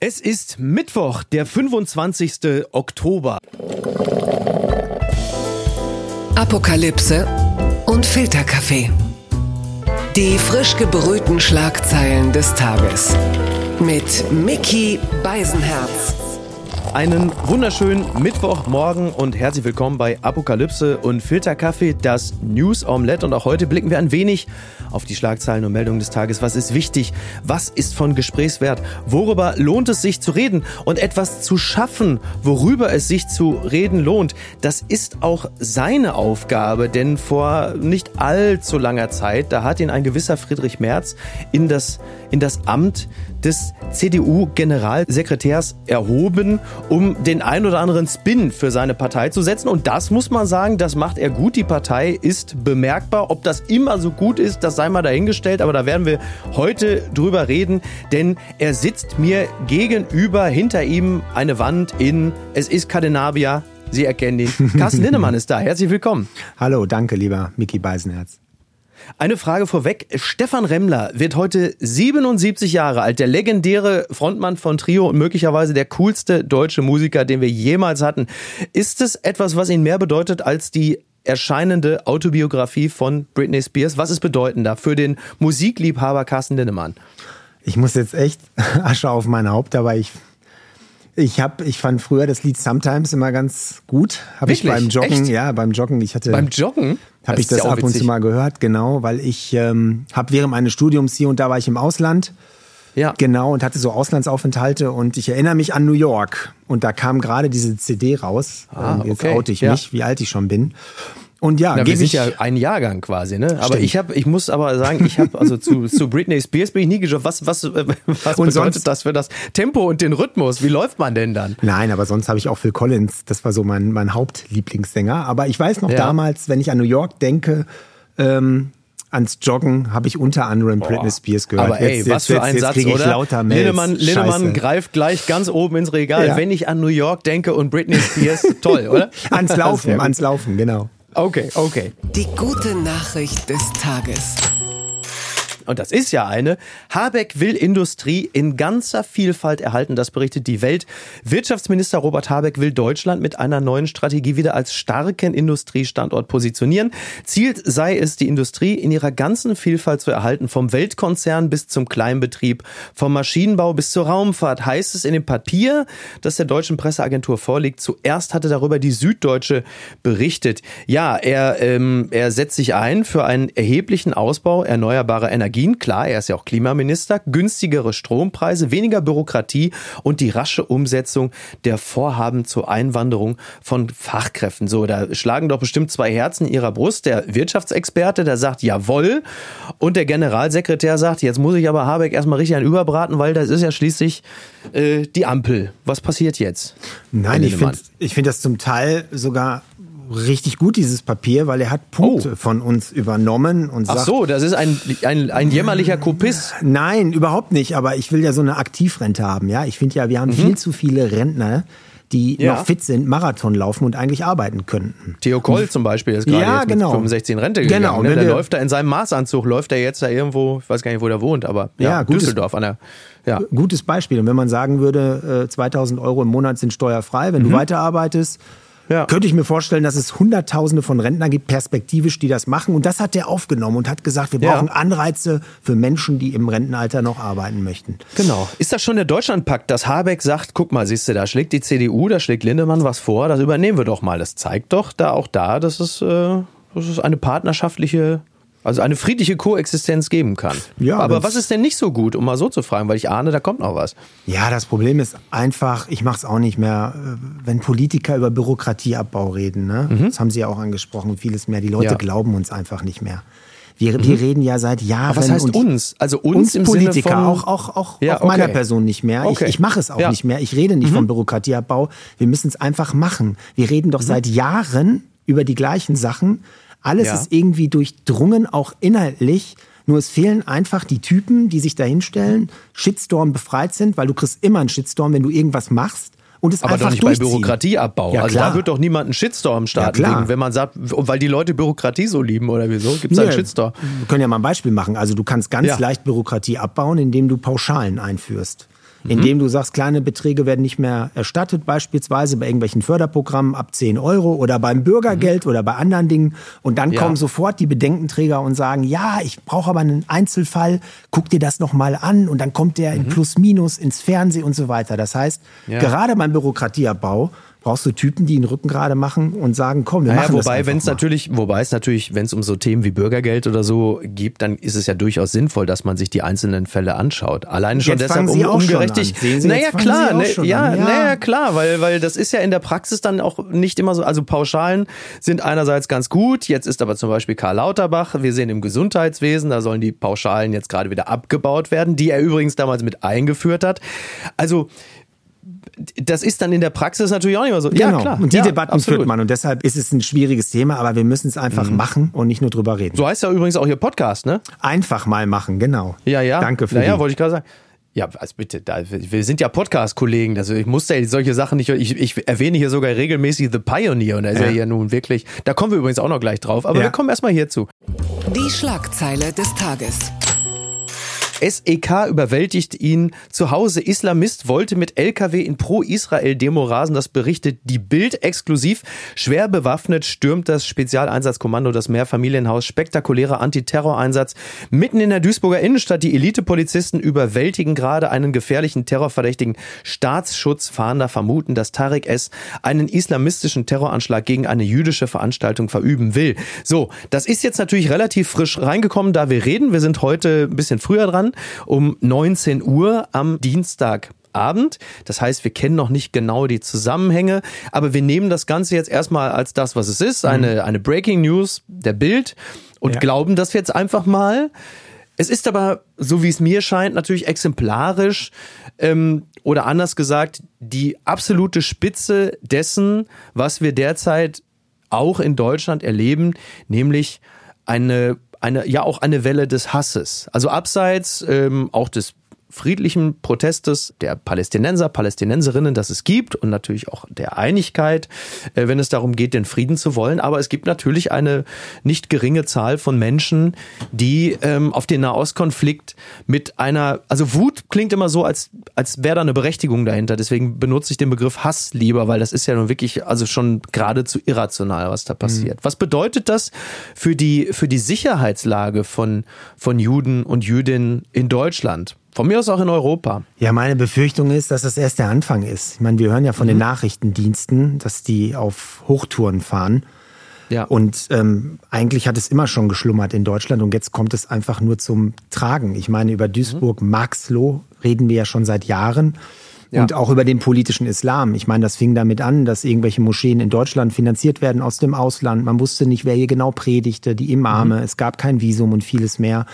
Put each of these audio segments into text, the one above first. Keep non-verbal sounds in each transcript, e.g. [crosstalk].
Es ist Mittwoch, der 25. Oktober. Apokalypse und Filterkaffee. Die frisch gebrühten Schlagzeilen des Tages. Mit Mickey Beisenherz. Einen wunderschönen Mittwochmorgen und herzlich willkommen bei Apokalypse und Filterkaffee, das News Omelette. Und auch heute blicken wir ein wenig auf die Schlagzeilen und Meldungen des Tages. Was ist wichtig? Was ist von Gesprächswert? Worüber lohnt es sich zu reden? Und etwas zu schaffen, worüber es sich zu reden lohnt, das ist auch seine Aufgabe. Denn vor nicht allzu langer Zeit, da hat ihn ein gewisser Friedrich Merz in das, in das Amt des CDU-Generalsekretärs erhoben, um den ein oder anderen Spin für seine Partei zu setzen. Und das muss man sagen, das macht er gut. Die Partei ist bemerkbar. Ob das immer so gut ist, das sei mal dahingestellt. Aber da werden wir heute drüber reden, denn er sitzt mir gegenüber, hinter ihm eine Wand in, es ist Cadenabia. Sie erkennen ihn. [laughs] Carsten Linnemann ist da. Herzlich willkommen. Hallo, danke, lieber Mickey Beisenherz. Eine Frage vorweg. Stefan Remmler wird heute 77 Jahre alt, der legendäre Frontmann von Trio und möglicherweise der coolste deutsche Musiker, den wir jemals hatten. Ist es etwas, was ihn mehr bedeutet als die erscheinende Autobiografie von Britney Spears? Was ist bedeutender für den Musikliebhaber Carsten Linnemann? Ich muss jetzt echt [laughs] Asche auf mein Haupt, aber ich ich habe, ich fand früher das Lied Sometimes immer ganz gut. Habe ich beim Joggen, Echt? ja, beim Joggen. Ich hatte beim Joggen habe ich das ja ab und zu mal gehört, genau, weil ich ähm, habe während meines Studiums hier und da war ich im Ausland. Ja. Genau, und hatte so Auslandsaufenthalte und ich erinnere mich an New York. Und da kam gerade diese CD raus. Ah, ähm, Jetzt okay. oute ich ja. mich, wie alt ich schon bin. Und ja, Na, wir sind ja ein Jahrgang quasi, ne? Aber ich habe, ich muss aber sagen, ich habe also zu, zu Britney Spears bin ich nie geschaut. Was, was, äh, was bedeutet sonst, das für das Tempo und den Rhythmus? Wie läuft man denn dann? Nein, aber sonst habe ich auch Phil Collins. Das war so mein, mein Hauptlieblingssänger. Aber ich weiß noch ja. damals, wenn ich an New York denke, ähm, ans Joggen habe ich unter anderem Boah. Britney Spears gehört. Aber ey, jetzt, was jetzt, für ein jetzt, Satz, jetzt oder? Lauter Lindemann, Lindemann greift gleich ganz oben ins Regal. Ja. Wenn ich an New York denke und Britney Spears, toll, oder? [laughs] ans Laufen, ans Laufen, genau. Okay, okay. Die gute Nachricht des Tages und das ist ja eine, Habeck will Industrie in ganzer Vielfalt erhalten. Das berichtet die Welt. Wirtschaftsminister Robert Habeck will Deutschland mit einer neuen Strategie wieder als starken Industriestandort positionieren. Ziel sei es, die Industrie in ihrer ganzen Vielfalt zu erhalten, vom Weltkonzern bis zum Kleinbetrieb, vom Maschinenbau bis zur Raumfahrt, heißt es in dem Papier, das der deutschen Presseagentur vorliegt. Zuerst hatte darüber die Süddeutsche berichtet. Ja, er, ähm, er setzt sich ein für einen erheblichen Ausbau erneuerbarer Energie Energien, klar, er ist ja auch Klimaminister, günstigere Strompreise, weniger Bürokratie und die rasche Umsetzung der Vorhaben zur Einwanderung von Fachkräften. So, da schlagen doch bestimmt zwei Herzen in ihrer Brust. Der Wirtschaftsexperte, der sagt jawohl und der Generalsekretär sagt, jetzt muss ich aber Habeck erstmal richtig an überbraten, weil das ist ja schließlich äh, die Ampel. Was passiert jetzt? Nein, ich finde ich find das zum Teil sogar richtig gut, dieses Papier, weil er hat Punkte oh. von uns übernommen und sagt. Ach so, das ist ein, ein, ein jämmerlicher Kopist. Nein, überhaupt nicht, aber ich will ja so eine Aktivrente haben, ja. Ich finde ja, wir haben mhm. viel zu viele Rentner, die ja. noch fit sind, Marathon laufen und eigentlich arbeiten könnten. Theo Koll zum Beispiel ist gerade ja, jetzt genau. mit 65 in Rente gegangen. Genau, ne? Der, der läuft da in seinem Maßanzug, läuft er jetzt da irgendwo, ich weiß gar nicht, wo der wohnt, aber ja, ja gutes, Düsseldorf an der ja. Gutes Beispiel. Und wenn man sagen würde, 2000 äh, Euro im Monat sind steuerfrei, wenn mhm. du weiterarbeitest, ja. Könnte ich mir vorstellen, dass es Hunderttausende von Rentnern gibt, perspektivisch, die das machen. Und das hat der aufgenommen und hat gesagt, wir brauchen ja. Anreize für Menschen, die im Rentenalter noch arbeiten möchten. Genau. Ist das schon der Deutschlandpakt, dass Habeck sagt, guck mal, siehst du, da schlägt die CDU, da schlägt Lindemann was vor, das übernehmen wir doch mal. Das zeigt doch da auch da, dass es, äh, dass es eine partnerschaftliche also eine friedliche Koexistenz geben kann. Ja, aber was ist denn nicht so gut, um mal so zu fragen, weil ich ahne, da kommt noch was. Ja, das Problem ist einfach, ich mache es auch nicht mehr, äh, wenn Politiker über Bürokratieabbau reden. Ne? Mhm. Das haben Sie ja auch angesprochen, vieles mehr. Die Leute ja. glauben uns einfach nicht mehr. Wir, mhm. wir reden ja seit Jahren. Aber was heißt uns? Also uns, uns im Politiker, Sinne von auch, auch, auch, ja, auch okay. meiner Person nicht mehr. Okay. Ich, ich mache es auch ja. nicht mehr. Ich rede nicht mhm. vom Bürokratieabbau. Wir müssen es einfach machen. Wir reden doch mhm. seit Jahren über die gleichen Sachen. Alles ja. ist irgendwie durchdrungen, auch inhaltlich. Nur es fehlen einfach die Typen, die sich dahinstellen, Shitstorm befreit sind, weil du kriegst immer einen Shitstorm, wenn du irgendwas machst. Und es aber einfach doch nicht bei Bürokratieabbau. Ja, also klar. da wird doch niemand einen Shitstorm starten, ja, wegen, wenn man sagt, weil die Leute Bürokratie so lieben oder wieso, gibt es einen Shitstorm. Wir können ja mal ein Beispiel machen. Also du kannst ganz ja. leicht Bürokratie abbauen, indem du Pauschalen einführst. Mhm. indem du sagst, kleine Beträge werden nicht mehr erstattet, beispielsweise bei irgendwelchen Förderprogrammen ab 10 Euro oder beim Bürgergeld mhm. oder bei anderen Dingen. Und dann ja. kommen sofort die Bedenkenträger und sagen, ja, ich brauche aber einen Einzelfall, guck dir das nochmal an und dann kommt der mhm. in Plus Minus ins Fernsehen und so weiter. Das heißt, ja. gerade beim Bürokratieabbau brauchst du Typen, die den Rücken gerade machen und sagen, komm, wir naja, machen wobei, das wenn es natürlich, wobei es natürlich, wenn es um so Themen wie Bürgergeld oder so gibt, dann ist es ja durchaus sinnvoll, dass man sich die einzelnen Fälle anschaut. Alleine schon jetzt deshalb um, ungerechtig. Naja, klar, ne, ja, ja, naja, klar, weil, weil das ist ja in der Praxis dann auch nicht immer so, also Pauschalen sind einerseits ganz gut, jetzt ist aber zum Beispiel Karl Lauterbach, wir sehen im Gesundheitswesen, da sollen die Pauschalen jetzt gerade wieder abgebaut werden, die er übrigens damals mit eingeführt hat. Also, das ist dann in der Praxis natürlich auch nicht mehr so. Genau. Ja, klar. Und die ja, Debatten absolut. führt man. Und deshalb ist es ein schwieriges Thema, aber wir müssen es einfach mhm. machen und nicht nur drüber reden. So heißt ja übrigens auch Ihr Podcast, ne? Einfach mal machen, genau. Ja, ja. Danke für naja, wollte ich gerade sagen. Ja, also bitte, da, wir sind ja Podcast-Kollegen, also ich muss ja solche Sachen nicht, ich, ich erwähne hier sogar regelmäßig The Pioneer und er ist ja. ja hier nun wirklich, da kommen wir übrigens auch noch gleich drauf, aber ja. wir kommen erstmal hierzu. Die Schlagzeile des Tages. SEK überwältigt ihn zu Hause. Islamist wollte mit LKW in Pro-Israel-Demo rasen. Das berichtet die Bild exklusiv. Schwer bewaffnet stürmt das Spezialeinsatzkommando das Mehrfamilienhaus. Spektakulärer Antiterroreinsatz mitten in der Duisburger Innenstadt. Die Elitepolizisten überwältigen gerade einen gefährlichen Terrorverdächtigen. Staatsschutzfahnder vermuten, dass Tarek S. einen islamistischen Terroranschlag gegen eine jüdische Veranstaltung verüben will. So, das ist jetzt natürlich relativ frisch reingekommen, da wir reden. Wir sind heute ein bisschen früher dran um 19 Uhr am Dienstag. Abend. Das heißt, wir kennen noch nicht genau die Zusammenhänge, aber wir nehmen das Ganze jetzt erstmal als das, was es ist, eine, mhm. eine Breaking News der Bild und ja. glauben das jetzt einfach mal. Es ist aber, so wie es mir scheint, natürlich exemplarisch ähm, oder anders gesagt, die absolute Spitze dessen, was wir derzeit auch in Deutschland erleben, nämlich eine eine, ja auch eine Welle des Hasses. Also abseits ähm, auch des friedlichen Protestes der Palästinenser, Palästinenserinnen, das es gibt und natürlich auch der Einigkeit, äh, wenn es darum geht, den Frieden zu wollen. Aber es gibt natürlich eine nicht geringe Zahl von Menschen, die ähm, auf den Nahostkonflikt mit einer, also Wut klingt immer so, als, als wäre da eine Berechtigung dahinter. Deswegen benutze ich den Begriff Hass lieber, weil das ist ja nun wirklich, also schon geradezu irrational, was da passiert. Mhm. Was bedeutet das für die, für die Sicherheitslage von, von Juden und Jüdinnen in Deutschland? Von mir aus auch in Europa. Ja, meine Befürchtung ist, dass das erst der Anfang ist. Ich meine, wir hören ja von mhm. den Nachrichtendiensten, dass die auf Hochtouren fahren. Ja. Und ähm, eigentlich hat es immer schon geschlummert in Deutschland und jetzt kommt es einfach nur zum Tragen. Ich meine, über Duisburg-Marxloh reden wir ja schon seit Jahren. Ja. Und auch über den politischen Islam. Ich meine, das fing damit an, dass irgendwelche Moscheen in Deutschland finanziert werden aus dem Ausland. Man wusste nicht, wer hier genau predigte, die Imame. Mhm. Es gab kein Visum und vieles mehr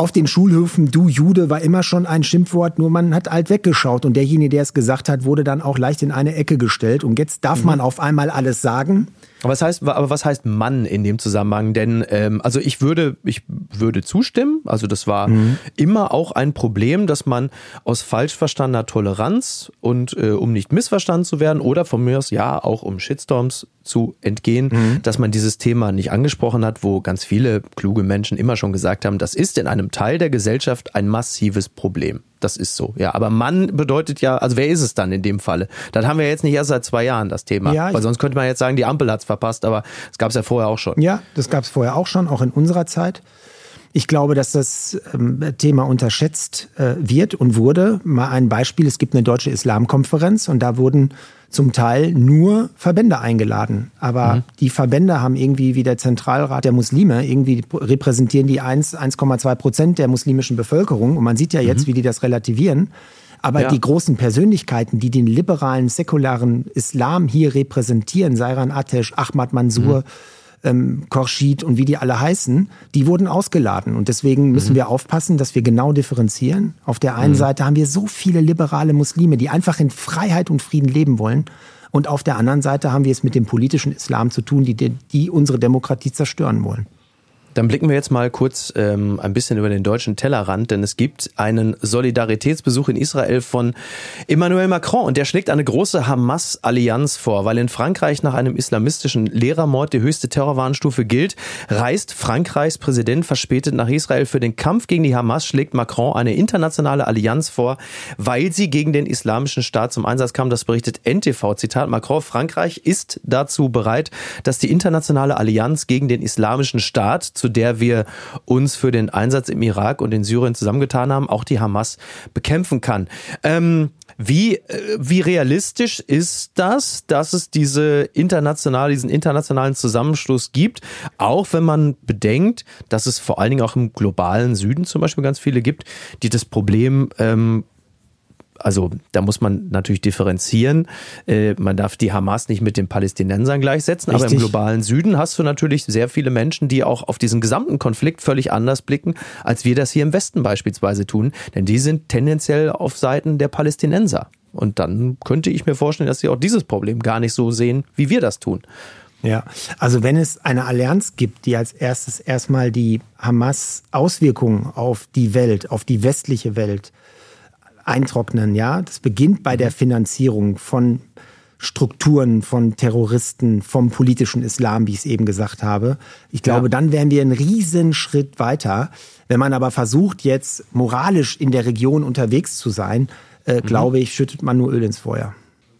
auf den Schulhöfen, du Jude, war immer schon ein Schimpfwort, nur man hat alt weggeschaut und derjenige, der es gesagt hat, wurde dann auch leicht in eine Ecke gestellt und jetzt darf mhm. man auf einmal alles sagen. Aber was heißt, aber was heißt Mann in dem Zusammenhang? Denn ähm, also ich würde, ich würde zustimmen. Also das war mhm. immer auch ein Problem, dass man aus falsch verstandener Toleranz und äh, um nicht missverstanden zu werden oder von mir aus ja auch um Shitstorms zu entgehen, mhm. dass man dieses Thema nicht angesprochen hat, wo ganz viele kluge Menschen immer schon gesagt haben, das ist in einem Teil der Gesellschaft ein massives Problem. Das ist so, ja. Aber Mann bedeutet ja, also wer ist es dann in dem Falle? Das haben wir jetzt nicht erst seit zwei Jahren, das Thema. Ja, Weil sonst könnte man jetzt sagen, die Ampel hat's verpasst, aber das gab es ja vorher auch schon. Ja, das gab es vorher auch schon, auch in unserer Zeit. Ich glaube, dass das ähm, Thema unterschätzt äh, wird und wurde. Mal ein Beispiel, es gibt eine deutsche Islamkonferenz und da wurden zum Teil nur Verbände eingeladen. Aber mhm. die Verbände haben irgendwie wie der Zentralrat der Muslime, irgendwie repräsentieren die 1,2 Prozent der muslimischen Bevölkerung. Und man sieht ja jetzt, mhm. wie die das relativieren. Aber ja. die großen Persönlichkeiten, die den liberalen, säkularen Islam hier repräsentieren, Sairan Atesh, Ahmad Mansour, mhm ähm, Korschid und wie die alle heißen, die wurden ausgeladen. Und deswegen müssen mhm. wir aufpassen, dass wir genau differenzieren. Auf der einen mhm. Seite haben wir so viele liberale Muslime, die einfach in Freiheit und Frieden leben wollen. Und auf der anderen Seite haben wir es mit dem politischen Islam zu tun, die, die unsere Demokratie zerstören wollen. Dann blicken wir jetzt mal kurz ähm, ein bisschen über den deutschen Tellerrand, denn es gibt einen Solidaritätsbesuch in Israel von Emmanuel Macron und der schlägt eine große Hamas-Allianz vor, weil in Frankreich nach einem islamistischen Lehrermord die höchste Terrorwarnstufe gilt, reist Frankreichs Präsident verspätet nach Israel für den Kampf gegen die Hamas, schlägt Macron eine internationale Allianz vor, weil sie gegen den islamischen Staat zum Einsatz kam. Das berichtet NTV. Zitat Macron, Frankreich ist dazu bereit, dass die internationale Allianz gegen den islamischen Staat zu der wir uns für den Einsatz im Irak und in Syrien zusammengetan haben, auch die Hamas bekämpfen kann. Ähm, wie, äh, wie realistisch ist das, dass es diese international, diesen internationalen Zusammenschluss gibt, auch wenn man bedenkt, dass es vor allen Dingen auch im globalen Süden zum Beispiel ganz viele gibt, die das Problem ähm, also da muss man natürlich differenzieren. Äh, man darf die Hamas nicht mit den Palästinensern gleichsetzen, Richtig. aber im globalen Süden hast du natürlich sehr viele Menschen, die auch auf diesen gesamten Konflikt völlig anders blicken, als wir das hier im Westen beispielsweise tun. Denn die sind tendenziell auf Seiten der Palästinenser. Und dann könnte ich mir vorstellen, dass sie auch dieses Problem gar nicht so sehen, wie wir das tun. Ja, also wenn es eine Allianz gibt, die als erstes erstmal die Hamas Auswirkungen auf die Welt, auf die westliche Welt eintrocknen. Ja, das beginnt bei der Finanzierung von Strukturen von Terroristen, vom politischen Islam, wie ich es eben gesagt habe. Ich glaube, ja. dann wären wir einen riesen Schritt weiter. Wenn man aber versucht, jetzt moralisch in der Region unterwegs zu sein, äh, mhm. glaube ich, schüttet man nur Öl ins Feuer.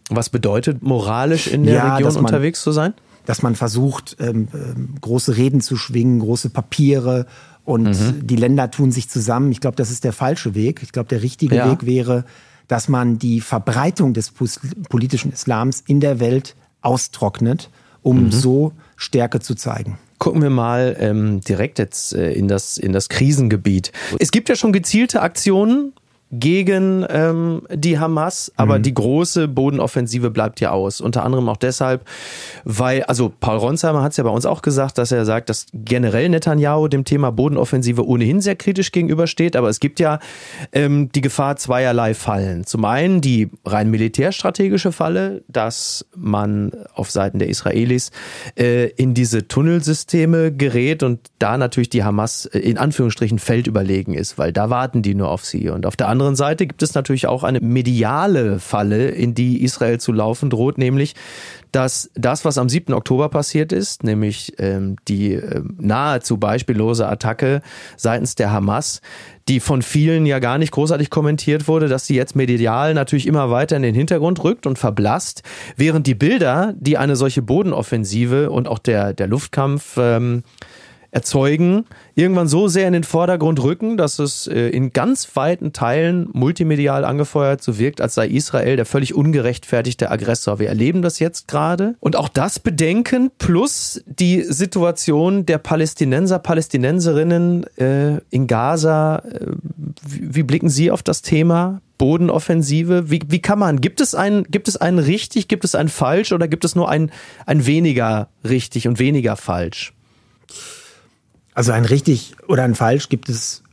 Was bedeutet moralisch in der ja, Region man, unterwegs zu sein? Dass man versucht, ähm, ähm, große Reden zu schwingen, große Papiere und mhm. die Länder tun sich zusammen. Ich glaube, das ist der falsche Weg. Ich glaube, der richtige ja. Weg wäre, dass man die Verbreitung des politischen Islams in der Welt austrocknet, um mhm. so Stärke zu zeigen. Gucken wir mal ähm, direkt jetzt äh, in, das, in das Krisengebiet. Es gibt ja schon gezielte Aktionen gegen ähm, die Hamas, aber mhm. die große Bodenoffensive bleibt ja aus. Unter anderem auch deshalb, weil, also Paul Ronsheimer hat es ja bei uns auch gesagt, dass er sagt, dass generell Netanyahu dem Thema Bodenoffensive ohnehin sehr kritisch gegenübersteht, aber es gibt ja ähm, die Gefahr zweierlei Fallen. Zum einen die rein militärstrategische Falle, dass man auf Seiten der Israelis äh, in diese Tunnelsysteme gerät und da natürlich die Hamas äh, in Anführungsstrichen feldüberlegen ist, weil da warten die nur auf sie. Und auf der anderen anderen Seite gibt es natürlich auch eine mediale Falle, in die Israel zu laufen droht, nämlich dass das, was am 7. Oktober passiert ist, nämlich ähm, die äh, nahezu beispiellose Attacke seitens der Hamas, die von vielen ja gar nicht großartig kommentiert wurde, dass sie jetzt medial natürlich immer weiter in den Hintergrund rückt und verblasst, während die Bilder, die eine solche Bodenoffensive und auch der, der Luftkampf ähm, erzeugen, irgendwann so sehr in den Vordergrund rücken, dass es äh, in ganz weiten Teilen multimedial angefeuert so wirkt, als sei Israel der völlig ungerechtfertigte Aggressor. Wir erleben das jetzt gerade. Und auch das bedenken plus die Situation der Palästinenser, Palästinenserinnen äh, in Gaza. Äh, wie, wie blicken Sie auf das Thema? Bodenoffensive? Wie, wie kann man? Gibt es ein, gibt es einen richtig, gibt es ein falsch oder gibt es nur ein, ein weniger richtig und weniger falsch? Also ein richtig oder ein falsch gibt es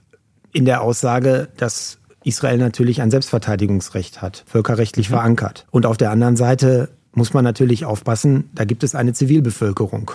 in der Aussage, dass Israel natürlich ein Selbstverteidigungsrecht hat, völkerrechtlich mhm. verankert. Und auf der anderen Seite muss man natürlich aufpassen, da gibt es eine Zivilbevölkerung.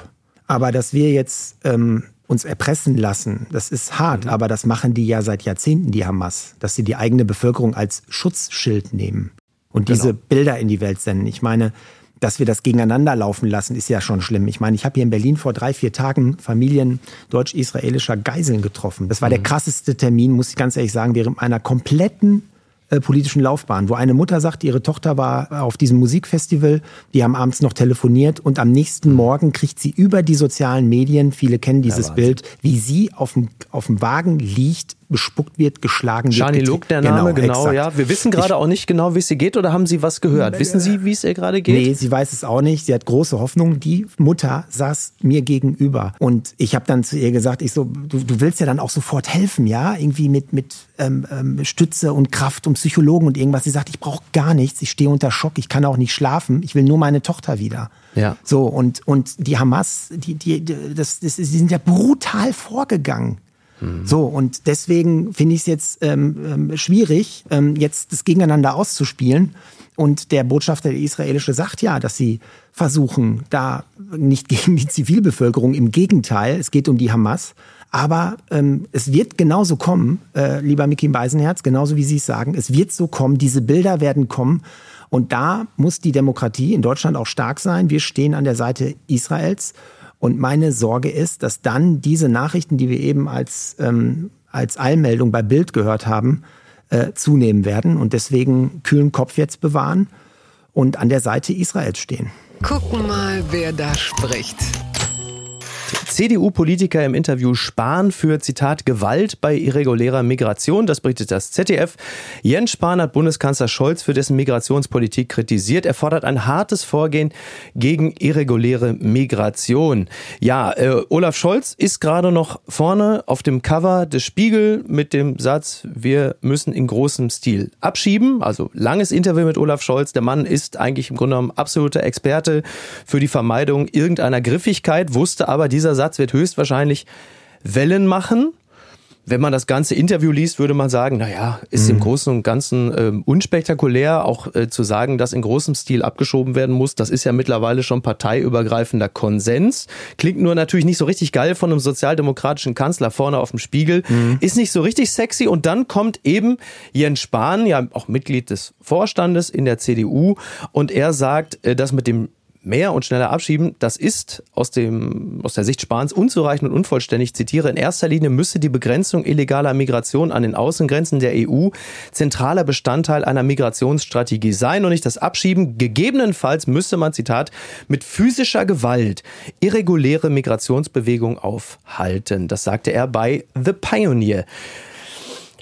Aber dass wir jetzt ähm, uns erpressen lassen, das ist hart, mhm. aber das machen die ja seit Jahrzehnten, die Hamas, dass sie die eigene Bevölkerung als Schutzschild nehmen und genau. diese Bilder in die Welt senden. Ich meine, dass wir das gegeneinander laufen lassen, ist ja schon schlimm. Ich meine, ich habe hier in Berlin vor drei, vier Tagen Familien deutsch-israelischer Geiseln getroffen. Das war mhm. der krasseste Termin, muss ich ganz ehrlich sagen, während meiner kompletten äh, politischen Laufbahn, wo eine Mutter sagt, ihre Tochter war auf diesem Musikfestival, die haben abends noch telefoniert und am nächsten mhm. Morgen kriegt sie über die sozialen Medien, viele kennen dieses ja, Bild, wie sie auf dem, auf dem Wagen liegt, bespuckt wird, geschlagen wird. Shani Luke, der Name, genau, genau ja. Wir wissen gerade auch nicht genau, wie es ihr geht oder haben Sie was gehört? Wissen Sie, wie es ihr gerade geht? Nee, sie weiß es auch nicht. Sie hat große Hoffnung. Die Mutter saß mir gegenüber und ich habe dann zu ihr gesagt, ich so, du, du willst ja dann auch sofort helfen, ja, irgendwie mit mit ähm, ähm, Stütze und Kraft und Psychologen und irgendwas. Sie sagt, ich brauche gar nichts, ich stehe unter Schock, ich kann auch nicht schlafen, ich will nur meine Tochter wieder. Ja. So und und die Hamas, die die das, das, die sind ja brutal vorgegangen Mhm. So, und deswegen finde ich es jetzt ähm, ähm, schwierig, ähm, jetzt das gegeneinander auszuspielen. Und der Botschafter der israelische sagt ja, dass sie versuchen, da nicht [laughs] gegen die Zivilbevölkerung, im Gegenteil, es geht um die Hamas. Aber ähm, es wird genauso kommen, äh, lieber Mickey Beisenherz, genauso wie Sie es sagen, es wird so kommen, diese Bilder werden kommen. Und da muss die Demokratie in Deutschland auch stark sein. Wir stehen an der Seite Israels. Und meine Sorge ist, dass dann diese Nachrichten, die wir eben als, ähm, als Eilmeldung bei Bild gehört haben, äh, zunehmen werden. Und deswegen kühlen Kopf jetzt bewahren und an der Seite Israels stehen. Gucken mal, wer da spricht. CDU-Politiker im Interview Spahn für, Zitat, Gewalt bei irregulärer Migration. Das berichtet das ZDF. Jens Spahn hat Bundeskanzler Scholz für dessen Migrationspolitik kritisiert. Er fordert ein hartes Vorgehen gegen irreguläre Migration. Ja, äh, Olaf Scholz ist gerade noch vorne auf dem Cover des Spiegel mit dem Satz, wir müssen in großem Stil abschieben. Also langes Interview mit Olaf Scholz. Der Mann ist eigentlich im Grunde genommen absoluter Experte für die Vermeidung irgendeiner Griffigkeit, wusste aber dieser Satz Satz wird höchstwahrscheinlich Wellen machen. Wenn man das ganze Interview liest, würde man sagen, naja, ist mhm. im Großen und Ganzen äh, unspektakulär, auch äh, zu sagen, dass in großem Stil abgeschoben werden muss. Das ist ja mittlerweile schon parteiübergreifender Konsens. Klingt nur natürlich nicht so richtig geil von einem sozialdemokratischen Kanzler vorne auf dem Spiegel. Mhm. Ist nicht so richtig sexy. Und dann kommt eben Jens Spahn, ja auch Mitglied des Vorstandes in der CDU, und er sagt, äh, dass mit dem mehr und schneller abschieben, das ist aus, dem, aus der Sicht Spahns unzureichend und unvollständig. Ich zitiere, in erster Linie müsse die Begrenzung illegaler Migration an den Außengrenzen der EU zentraler Bestandteil einer Migrationsstrategie sein und nicht das Abschieben. Gegebenenfalls müsse man, Zitat, mit physischer Gewalt irreguläre Migrationsbewegungen aufhalten. Das sagte er bei The Pioneer.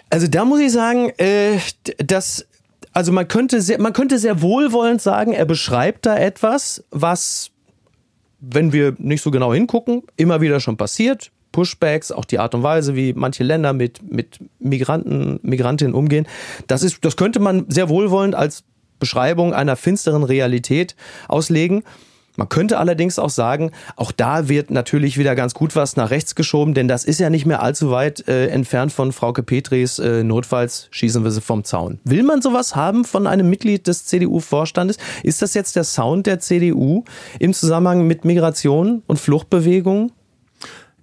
Also da muss ich sagen, äh, das also man könnte sehr, man könnte sehr wohlwollend sagen, er beschreibt da etwas, was, wenn wir nicht so genau hingucken, immer wieder schon passiert. Pushbacks, auch die Art und Weise, wie manche Länder mit, mit Migranten, Migrantinnen umgehen. Das ist, das könnte man sehr wohlwollend als Beschreibung einer finsteren Realität auslegen. Man könnte allerdings auch sagen, auch da wird natürlich wieder ganz gut was nach rechts geschoben, denn das ist ja nicht mehr allzu weit äh, entfernt von Frauke Petris äh, notfalls schießen wir sie vom Zaun. Will man sowas haben von einem Mitglied des CDU-Vorstandes? Ist das jetzt der Sound der CDU im Zusammenhang mit Migration und Fluchtbewegungen?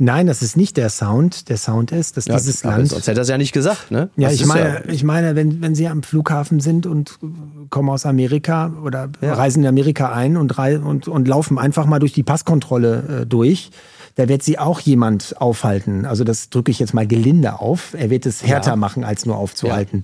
Nein, das ist nicht der Sound. Der Sound ist, dass ja, dieses Land. Sonst hätte er es ja nicht gesagt, ne? Ja, ich meine, ja ich meine, wenn, wenn Sie am Flughafen sind und kommen aus Amerika oder ja. reisen in Amerika ein und, und, und laufen einfach mal durch die Passkontrolle äh, durch, da wird sie auch jemand aufhalten. Also das drücke ich jetzt mal gelinde auf. Er wird es härter ja. machen, als nur aufzuhalten.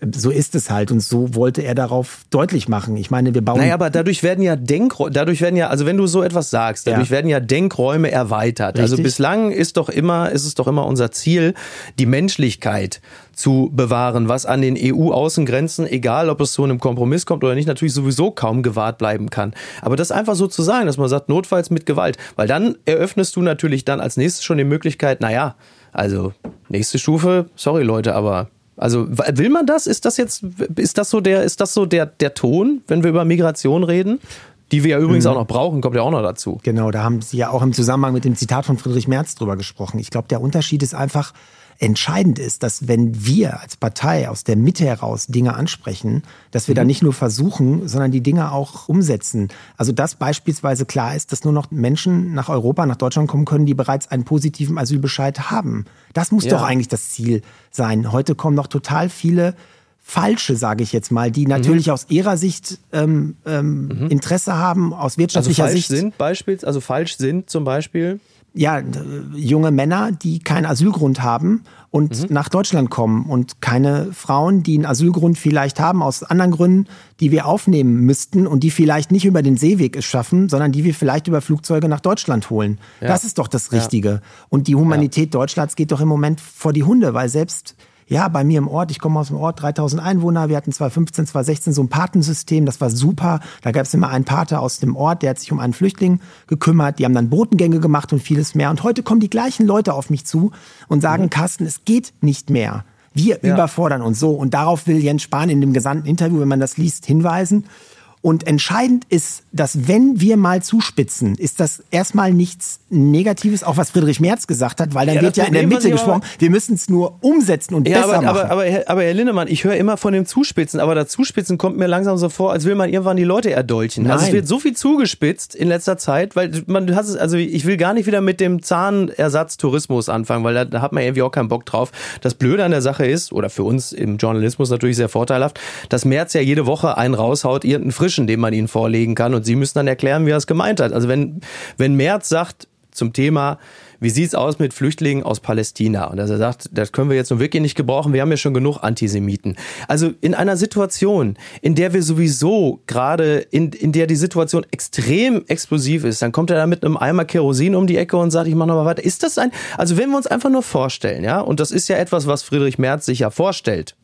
Ja. So ist es halt und so wollte er darauf deutlich machen. Ich meine, wir bauen. Naja, aber dadurch werden ja Denkräume, dadurch werden ja, also wenn du so etwas sagst, dadurch ja. werden ja Denkräume erweitert. Also Richtig. Also bislang ist doch immer, ist es doch immer unser Ziel, die Menschlichkeit zu bewahren, was an den EU-Außengrenzen, egal ob es zu einem Kompromiss kommt oder nicht, natürlich sowieso kaum gewahrt bleiben kann. Aber das einfach so zu sagen, dass man sagt, notfalls mit Gewalt, weil dann eröffnest du natürlich dann als nächstes schon die Möglichkeit, naja, also nächste Stufe, sorry Leute, aber also will man das? Ist das jetzt, ist das so der, ist das so der, der Ton, wenn wir über Migration reden? Die wir ja übrigens mhm. auch noch brauchen, kommt ja auch noch dazu. Genau, da haben Sie ja auch im Zusammenhang mit dem Zitat von Friedrich Merz drüber gesprochen. Ich glaube, der Unterschied ist einfach, Entscheidend ist, dass wenn wir als Partei aus der Mitte heraus Dinge ansprechen, dass wir mhm. da nicht nur versuchen, sondern die Dinge auch umsetzen. Also dass beispielsweise klar ist, dass nur noch Menschen nach Europa, nach Deutschland kommen können, die bereits einen positiven Asylbescheid haben. Das muss ja. doch eigentlich das Ziel sein. Heute kommen noch total viele falsche, sage ich jetzt mal, die mhm. natürlich mhm. aus ihrer Sicht ähm, ähm, mhm. Interesse haben, aus wirtschaftlicher also falsch Sicht. Sind Beispiels, also falsch sind zum Beispiel ja, junge Männer, die keinen Asylgrund haben und mhm. nach Deutschland kommen und keine Frauen, die einen Asylgrund vielleicht haben aus anderen Gründen, die wir aufnehmen müssten und die vielleicht nicht über den Seeweg es schaffen, sondern die wir vielleicht über Flugzeuge nach Deutschland holen. Ja. Das ist doch das Richtige. Ja. Und die Humanität ja. Deutschlands geht doch im Moment vor die Hunde, weil selbst ja, bei mir im Ort, ich komme aus dem Ort, 3000 Einwohner, wir hatten 2015, 2016 so ein Patensystem, das war super. Da gab es immer einen Pater aus dem Ort, der hat sich um einen Flüchtling gekümmert, die haben dann Botengänge gemacht und vieles mehr. Und heute kommen die gleichen Leute auf mich zu und sagen, mhm. Carsten, es geht nicht mehr. Wir ja. überfordern uns so. Und darauf will Jens Spahn in dem gesamten Interview, wenn man das liest, hinweisen. Und entscheidend ist, dass wenn wir mal zuspitzen, ist das erstmal nichts Negatives, auch was Friedrich Merz gesagt hat, weil dann ja, wird ja in der Mitte gesprochen, wir müssen es nur umsetzen und ja, besser aber, machen. Aber, aber, Herr, aber Herr Lindemann, ich höre immer von dem Zuspitzen, aber das Zuspitzen kommt mir langsam so vor, als will man irgendwann die Leute erdolchen. Nein. Also es wird so viel zugespitzt in letzter Zeit, weil man hat es, also ich will gar nicht wieder mit dem Zahnersatztourismus anfangen, weil da, da hat man irgendwie auch keinen Bock drauf. Das Blöde an der Sache ist, oder für uns im Journalismus natürlich sehr vorteilhaft, dass Merz ja jede Woche einen raushaut, irgendeinen frischen, den man ihnen vorlegen kann und sie müssen dann erklären, wie er es gemeint hat. Also wenn, wenn Merz sagt zum Thema, wie sieht's aus mit Flüchtlingen aus Palästina? Und dass er sagt, das können wir jetzt nun wirklich nicht gebrauchen, wir haben ja schon genug Antisemiten. Also in einer Situation, in der wir sowieso gerade, in, in der die Situation extrem explosiv ist, dann kommt er da mit einem Eimer Kerosin um die Ecke und sagt, ich mache nochmal weiter. Ist das ein, also wenn wir uns einfach nur vorstellen, ja, und das ist ja etwas, was Friedrich Merz sich ja vorstellt,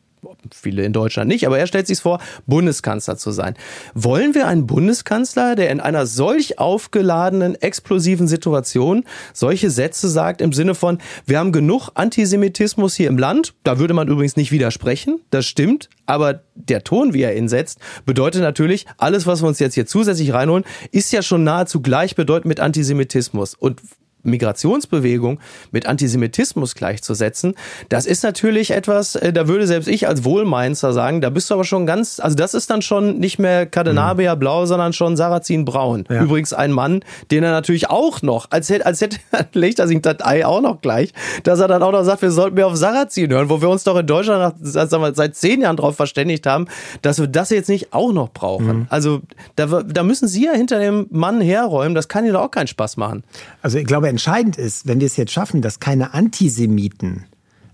viele in Deutschland nicht, aber er stellt sich vor, Bundeskanzler zu sein. Wollen wir einen Bundeskanzler, der in einer solch aufgeladenen, explosiven Situation solche Sätze sagt im Sinne von, wir haben genug Antisemitismus hier im Land, da würde man übrigens nicht widersprechen, das stimmt, aber der Ton, wie er ihn setzt, bedeutet natürlich, alles, was wir uns jetzt hier zusätzlich reinholen, ist ja schon nahezu gleichbedeutend mit Antisemitismus. Und Migrationsbewegung mit Antisemitismus gleichzusetzen, das ist natürlich etwas, äh, da würde selbst ich als Wohlmeinzer sagen, da bist du aber schon ganz, also das ist dann schon nicht mehr Cadenabia mhm. blau, sondern schon Sarrazin braun. Ja. Übrigens ein Mann, den er natürlich auch noch, als hätte, als hätte [laughs] legt er sich das Ei auch noch gleich, dass er dann auch noch sagt, wir sollten mehr auf Sarrazin hören, wo wir uns doch in Deutschland nach, sagen wir, seit zehn Jahren darauf verständigt haben, dass wir das jetzt nicht auch noch brauchen. Mhm. Also da, da müssen Sie ja hinter dem Mann herräumen, das kann Ihnen doch auch keinen Spaß machen. Also ich glaube, entscheidend ist, wenn wir es jetzt schaffen, dass keine Antisemiten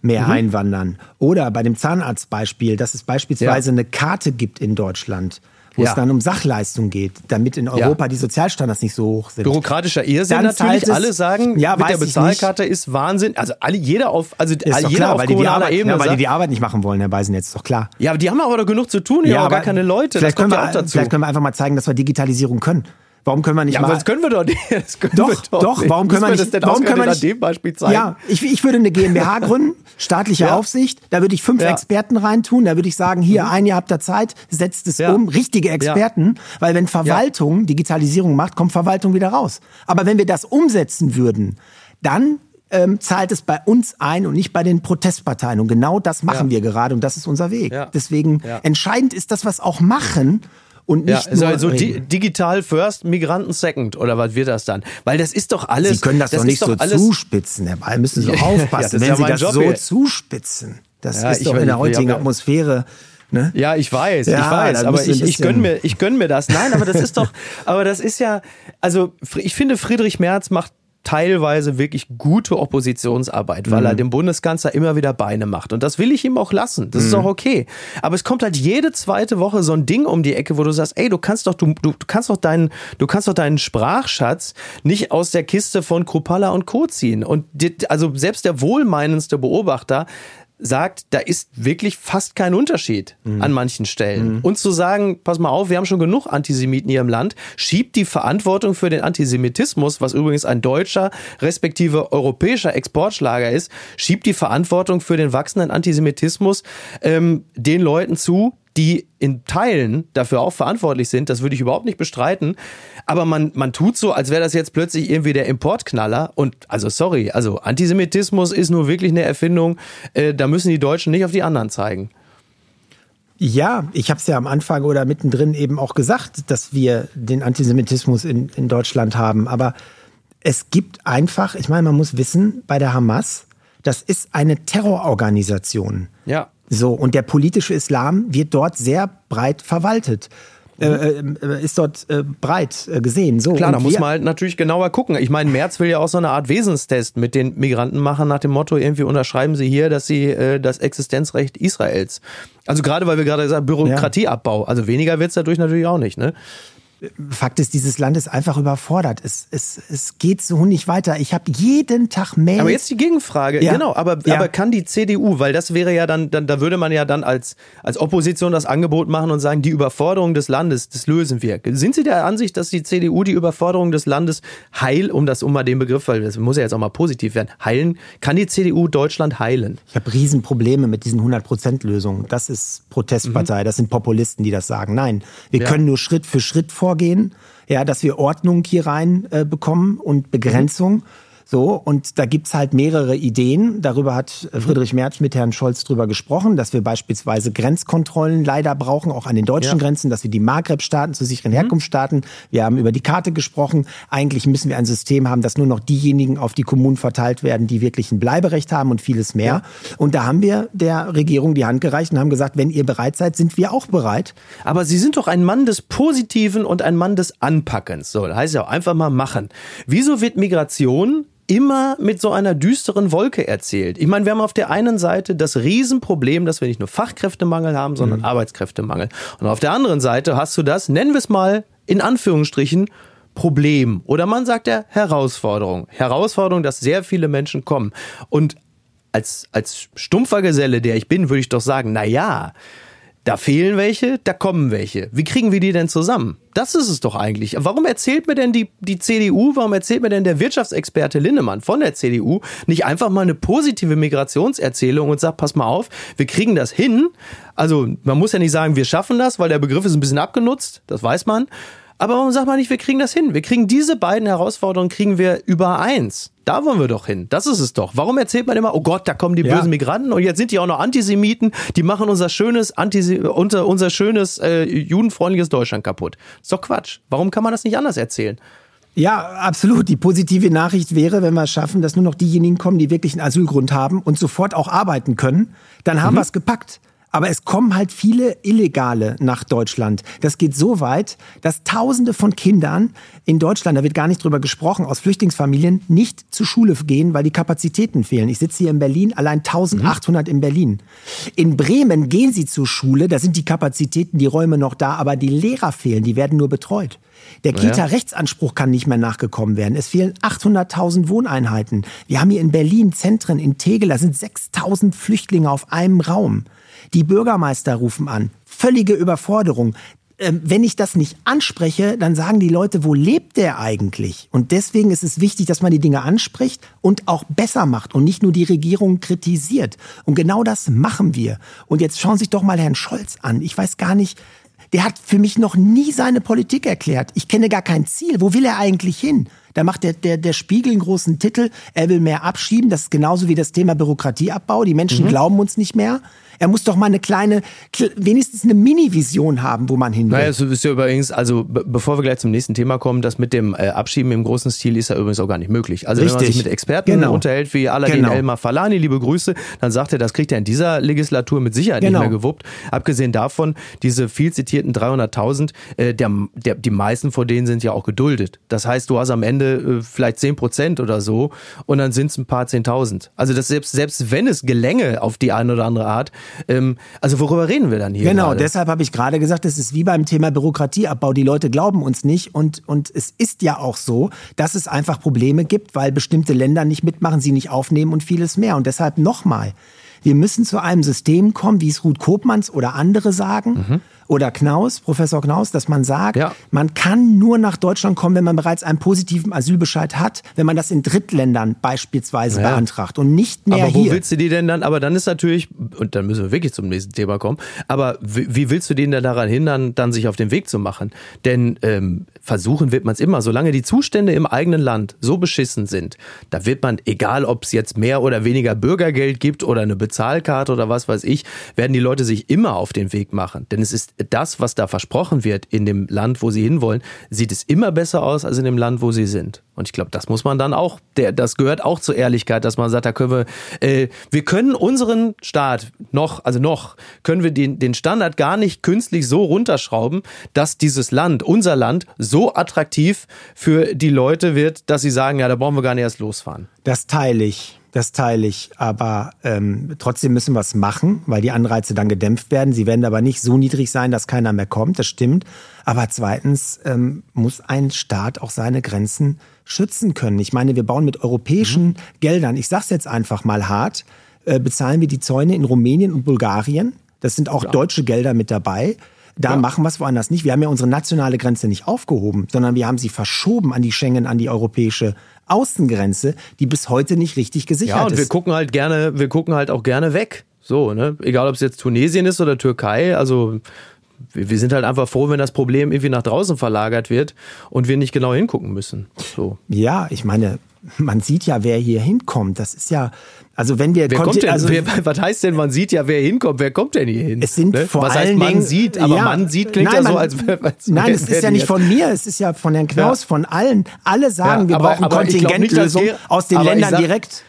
mehr mhm. einwandern. Oder bei dem Zahnarztbeispiel, dass es beispielsweise ja. eine Karte gibt in Deutschland, wo ja. es dann um Sachleistung geht, damit in Europa ja. die Sozialstandards nicht so hoch sind. Bürokratischer Irrsinn dann natürlich. Es, alle sagen, ja, mit der Bezahlkarte ist Wahnsinn. Also alle, jeder auf, also ist jeder klar, auf weil die, die Arbeit, Ebene ja, weil die die Arbeit nicht machen wollen, Herr Beisen, jetzt ist doch klar. Ja, aber die haben aber doch genug zu tun, ja, aber gar keine Leute. Vielleicht das kommt können wir, auch dazu. Vielleicht können wir einfach mal zeigen, dass wir Digitalisierung können. Warum können wir nicht ja, mal? Das können wir doch nicht. [laughs] Das können doch, wir doch, doch. Warum können wir nicht? Das warum können wir nicht? dem Beispiel zeigen? Ja, ich, ich würde eine GmbH [laughs] gründen, staatliche ja. Aufsicht. Da würde ich fünf ja. Experten reintun. Da würde ich sagen, hier mhm. ein Jahr habt ihr Zeit, setzt es ja. um, richtige Experten. Weil wenn Verwaltung Digitalisierung macht, kommt Verwaltung wieder raus. Aber wenn wir das umsetzen würden, dann ähm, zahlt es bei uns ein und nicht bei den Protestparteien. Und genau das machen wir gerade und das ist unser Weg. Deswegen entscheidend ist, dass wir es auch machen und nicht ja, nur also di digital first, Migranten second oder was wird das dann? Weil das ist doch alles. Sie können das, das doch nicht so zuspitzen, Herr Ball, müssen Sie so [laughs] aufpassen, ja, wenn Sie das Job so hier. zuspitzen. Das ist doch in der heutigen Atmosphäre. Ne? Ja, ich weiß, ja, ich weiß, aber ich, ich gönn mir, ich gönn mir das. Nein, aber das ist doch, aber das ist ja, also ich finde Friedrich Merz macht teilweise wirklich gute Oppositionsarbeit, weil mhm. er dem Bundeskanzler immer wieder Beine macht. Und das will ich ihm auch lassen. Das mhm. ist auch okay. Aber es kommt halt jede zweite Woche so ein Ding um die Ecke, wo du sagst, ey, du kannst doch, du, du, kannst doch deinen, du kannst doch deinen Sprachschatz nicht aus der Kiste von Krupalla und Co. ziehen. Und die, also selbst der wohlmeinendste Beobachter sagt, da ist wirklich fast kein Unterschied mhm. an manchen Stellen. Mhm. Und zu sagen, pass mal auf, wir haben schon genug Antisemiten hier im Land, schiebt die Verantwortung für den Antisemitismus, was übrigens ein deutscher respektive europäischer Exportschlager ist, schiebt die Verantwortung für den wachsenden Antisemitismus ähm, den Leuten zu, die in Teilen dafür auch verantwortlich sind, das würde ich überhaupt nicht bestreiten. Aber man, man tut so, als wäre das jetzt plötzlich irgendwie der Importknaller. Und also sorry, also Antisemitismus ist nur wirklich eine Erfindung. Äh, da müssen die Deutschen nicht auf die anderen zeigen. Ja, ich habe es ja am Anfang oder mittendrin eben auch gesagt, dass wir den Antisemitismus in, in Deutschland haben. Aber es gibt einfach, ich meine, man muss wissen, bei der Hamas, das ist eine Terrororganisation. Ja. So, und der politische Islam wird dort sehr breit verwaltet. Äh, äh, ist dort äh, breit äh, gesehen. So, Klar, da muss man halt natürlich genauer gucken. Ich meine, Merz will ja auch so eine Art Wesenstest mit den Migranten machen, nach dem Motto, irgendwie unterschreiben sie hier, dass sie äh, das Existenzrecht Israels. Also gerade, weil wir gerade gesagt Bürokratieabbau. Also weniger wird's dadurch natürlich auch nicht, ne? Fakt ist, dieses Land ist einfach überfordert. Es, es, es geht so nicht weiter. Ich habe jeden Tag Mails. Aber jetzt die Gegenfrage, ja. genau, aber, ja. aber kann die CDU, weil das wäre ja dann, dann, da würde man ja dann als, als Opposition das Angebot machen und sagen, die Überforderung des Landes, das lösen wir. Sind Sie der Ansicht, dass die CDU die Überforderung des Landes heil, um das, um mal den Begriff, weil das muss ja jetzt auch mal positiv werden, heilen, kann die CDU Deutschland heilen? Ich habe Riesenprobleme mit diesen 100-Prozent-Lösungen. Das ist Protestpartei, mhm. das sind Populisten, die das sagen. Nein, wir ja. können nur Schritt für Schritt vorgehen, ja, dass wir Ordnung hier rein äh, bekommen und Begrenzung. Mhm. So, und da gibt's halt mehrere Ideen. Darüber hat Friedrich Merz mit Herrn Scholz drüber gesprochen, dass wir beispielsweise Grenzkontrollen leider brauchen, auch an den deutschen ja. Grenzen, dass wir die Maghreb-Staaten zu sicheren mhm. Herkunftsstaaten, wir haben über die Karte gesprochen. Eigentlich müssen wir ein System haben, dass nur noch diejenigen auf die Kommunen verteilt werden, die wirklich ein Bleiberecht haben und vieles mehr. Ja. Und da haben wir der Regierung die Hand gereicht und haben gesagt, wenn ihr bereit seid, sind wir auch bereit. Aber Sie sind doch ein Mann des Positiven und ein Mann des Anpackens. So, das heißt ja auch einfach mal machen. Wieso wird Migration immer mit so einer düsteren Wolke erzählt. Ich meine, wir haben auf der einen Seite das Riesenproblem, dass wir nicht nur Fachkräftemangel haben, sondern mhm. Arbeitskräftemangel. Und auf der anderen Seite hast du das, nennen wir es mal in Anführungsstrichen, Problem. Oder man sagt ja Herausforderung. Herausforderung, dass sehr viele Menschen kommen. Und als, als stumpfer Geselle, der ich bin, würde ich doch sagen, na ja, da fehlen welche, da kommen welche. Wie kriegen wir die denn zusammen? Das ist es doch eigentlich. Warum erzählt mir denn die, die CDU, warum erzählt mir denn der Wirtschaftsexperte Linnemann von der CDU nicht einfach mal eine positive Migrationserzählung und sagt, pass mal auf, wir kriegen das hin. Also man muss ja nicht sagen, wir schaffen das, weil der Begriff ist ein bisschen abgenutzt, das weiß man. Aber warum sagt man nicht, wir kriegen das hin? Wir kriegen diese beiden Herausforderungen, kriegen wir übereins. Da wollen wir doch hin. Das ist es doch. Warum erzählt man immer, oh Gott, da kommen die ja. bösen Migranten und jetzt sind die auch noch Antisemiten, die machen unser schönes, Antise unser, unser schönes, äh, judenfreundliches Deutschland kaputt. ist doch Quatsch. Warum kann man das nicht anders erzählen? Ja, absolut. Die positive Nachricht wäre, wenn wir es schaffen, dass nur noch diejenigen kommen, die wirklich einen Asylgrund haben und sofort auch arbeiten können, dann haben mhm. wir es gepackt. Aber es kommen halt viele Illegale nach Deutschland. Das geht so weit, dass Tausende von Kindern in Deutschland, da wird gar nicht drüber gesprochen, aus Flüchtlingsfamilien nicht zur Schule gehen, weil die Kapazitäten fehlen. Ich sitze hier in Berlin, allein 1800 mhm. in Berlin. In Bremen gehen sie zur Schule, da sind die Kapazitäten, die Räume noch da, aber die Lehrer fehlen, die werden nur betreut. Der Kita-Rechtsanspruch kann nicht mehr nachgekommen werden. Es fehlen 800.000 Wohneinheiten. Wir haben hier in Berlin Zentren, in Tegel, da sind 6.000 Flüchtlinge auf einem Raum. Die Bürgermeister rufen an. Völlige Überforderung. Ähm, wenn ich das nicht anspreche, dann sagen die Leute, wo lebt der eigentlich? Und deswegen ist es wichtig, dass man die Dinge anspricht und auch besser macht und nicht nur die Regierung kritisiert. Und genau das machen wir. Und jetzt schauen Sie sich doch mal Herrn Scholz an. Ich weiß gar nicht, der hat für mich noch nie seine Politik erklärt. Ich kenne gar kein Ziel. Wo will er eigentlich hin? Da macht der, der, der Spiegel einen großen Titel. Er will mehr abschieben. Das ist genauso wie das Thema Bürokratieabbau. Die Menschen mhm. glauben uns nicht mehr. Er muss doch mal eine kleine, wenigstens eine Mini-Vision haben, wo man hin will. Naja, es ist ja übrigens, also bevor wir gleich zum nächsten Thema kommen, das mit dem äh, Abschieben im großen Stil ist ja übrigens auch gar nicht möglich. Also Richtig. wenn man sich mit Experten genau. unterhält, wie Aladin genau. Elmar Falani, liebe Grüße, dann sagt er, das kriegt er in dieser Legislatur mit Sicherheit genau. nicht mehr gewuppt. Abgesehen davon, diese viel zitierten 300.000, äh, der, der, die meisten von denen sind ja auch geduldet. Das heißt, du hast am Ende äh, vielleicht 10 Prozent oder so und dann sind es ein paar 10.000. Also das selbst, selbst wenn es gelänge auf die eine oder andere Art, ähm, also worüber reden wir dann hier? Genau, gerade? deshalb habe ich gerade gesagt, es ist wie beim Thema Bürokratieabbau. Die Leute glauben uns nicht und, und es ist ja auch so, dass es einfach Probleme gibt, weil bestimmte Länder nicht mitmachen, sie nicht aufnehmen und vieles mehr. Und deshalb nochmal, wir müssen zu einem System kommen, wie es Ruth Kopmanns oder andere sagen. Mhm oder Knaus, Professor Knaus, dass man sagt, ja. man kann nur nach Deutschland kommen, wenn man bereits einen positiven Asylbescheid hat, wenn man das in Drittländern beispielsweise ja. beantragt und nicht mehr aber wo hier. willst du die denn dann, aber dann ist natürlich, und dann müssen wir wirklich zum nächsten Thema kommen, aber wie, wie willst du den denn daran hindern, dann sich auf den Weg zu machen? Denn ähm, versuchen wird man es immer, solange die Zustände im eigenen Land so beschissen sind, da wird man, egal ob es jetzt mehr oder weniger Bürgergeld gibt oder eine Bezahlkarte oder was weiß ich, werden die Leute sich immer auf den Weg machen. Denn es ist das, was da versprochen wird in dem Land, wo sie hinwollen, sieht es immer besser aus als in dem Land, wo sie sind. Und ich glaube, das muss man dann auch, der, das gehört auch zur Ehrlichkeit, dass man sagt, da können wir, äh, wir können unseren Staat noch, also noch, können wir den, den Standard gar nicht künstlich so runterschrauben, dass dieses Land, unser Land, so attraktiv für die Leute wird, dass sie sagen, ja, da brauchen wir gar nicht erst losfahren. Das teile ich Das teile ich. Aber ähm, trotzdem müssen wir es machen, weil die Anreize dann gedämpft werden. Sie werden aber nicht so niedrig sein, dass keiner mehr kommt. Das stimmt. Aber zweitens ähm, muss ein Staat auch seine Grenzen schützen können. Ich meine, wir bauen mit europäischen mhm. Geldern, ich sage es jetzt einfach mal hart, äh, bezahlen wir die Zäune in Rumänien und Bulgarien. Das sind auch ja. deutsche Gelder mit dabei. Da ja. machen wir es woanders nicht. Wir haben ja unsere nationale Grenze nicht aufgehoben, sondern wir haben sie verschoben an die Schengen, an die europäische Außengrenze, die bis heute nicht richtig gesichert ist. Ja, und ist. wir gucken halt gerne, wir gucken halt auch gerne weg. So, ne? Egal ob es jetzt Tunesien ist oder Türkei, also wir sind halt einfach froh, wenn das Problem irgendwie nach draußen verlagert wird und wir nicht genau hingucken müssen. So. Ja, ich meine, man sieht ja, wer hier hinkommt. Das ist ja, also wenn wir wer kommt denn, also wer, was heißt denn, man sieht ja, wer hinkommt? Wer kommt denn hier hin? Es sind ne? vor was allen heißt, man Dingen, sieht, aber ja, man sieht klingt nein, ja so, als, als [laughs] Nein, es ist ja nicht von mir, es ist ja von Herrn Knaus, ja. von allen. Alle sagen, ja, wir aber, brauchen aber Kontingentlösung aus den Ländern sag, direkt.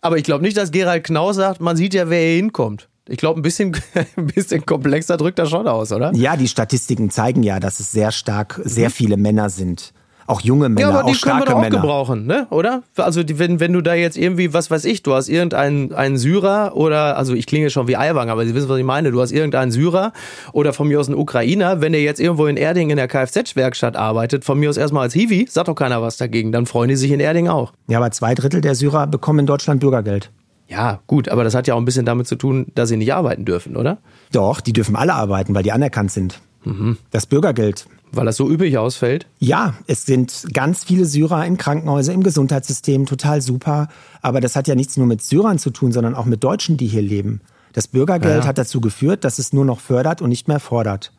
Aber ich glaube nicht, dass Gerald Knaus sagt, man sieht ja, wer hier hinkommt. Ich glaube, ein bisschen, [laughs] ein bisschen komplexer drückt das schon aus, oder? Ja, die Statistiken zeigen ja, dass es sehr stark, sehr mhm. viele Männer sind. Auch junge Männer, ja, aber die auch können wir doch auch Männer. gebrauchen, ne? Oder? Also wenn, wenn du da jetzt irgendwie, was weiß ich, du hast irgendeinen einen Syrer oder, also ich klinge schon wie Eiwang, aber Sie wissen, was ich meine. Du hast irgendeinen Syrer oder von mir aus einen Ukrainer, wenn der jetzt irgendwo in Erding in der Kfz-Werkstatt arbeitet, von mir aus erstmal als Hiwi, sagt doch keiner was dagegen. Dann freuen die sich in Erding auch. Ja, aber zwei Drittel der Syrer bekommen in Deutschland Bürgergeld. Ja, gut, aber das hat ja auch ein bisschen damit zu tun, dass sie nicht arbeiten dürfen, oder? Doch, die dürfen alle arbeiten, weil die anerkannt sind. Mhm. Das Bürgergeld weil das so üppig ausfällt? Ja, es sind ganz viele Syrer in Krankenhäusern, im Gesundheitssystem, total super. Aber das hat ja nichts nur mit Syrern zu tun, sondern auch mit Deutschen, die hier leben. Das Bürgergeld ja. hat dazu geführt, dass es nur noch fördert und nicht mehr fordert.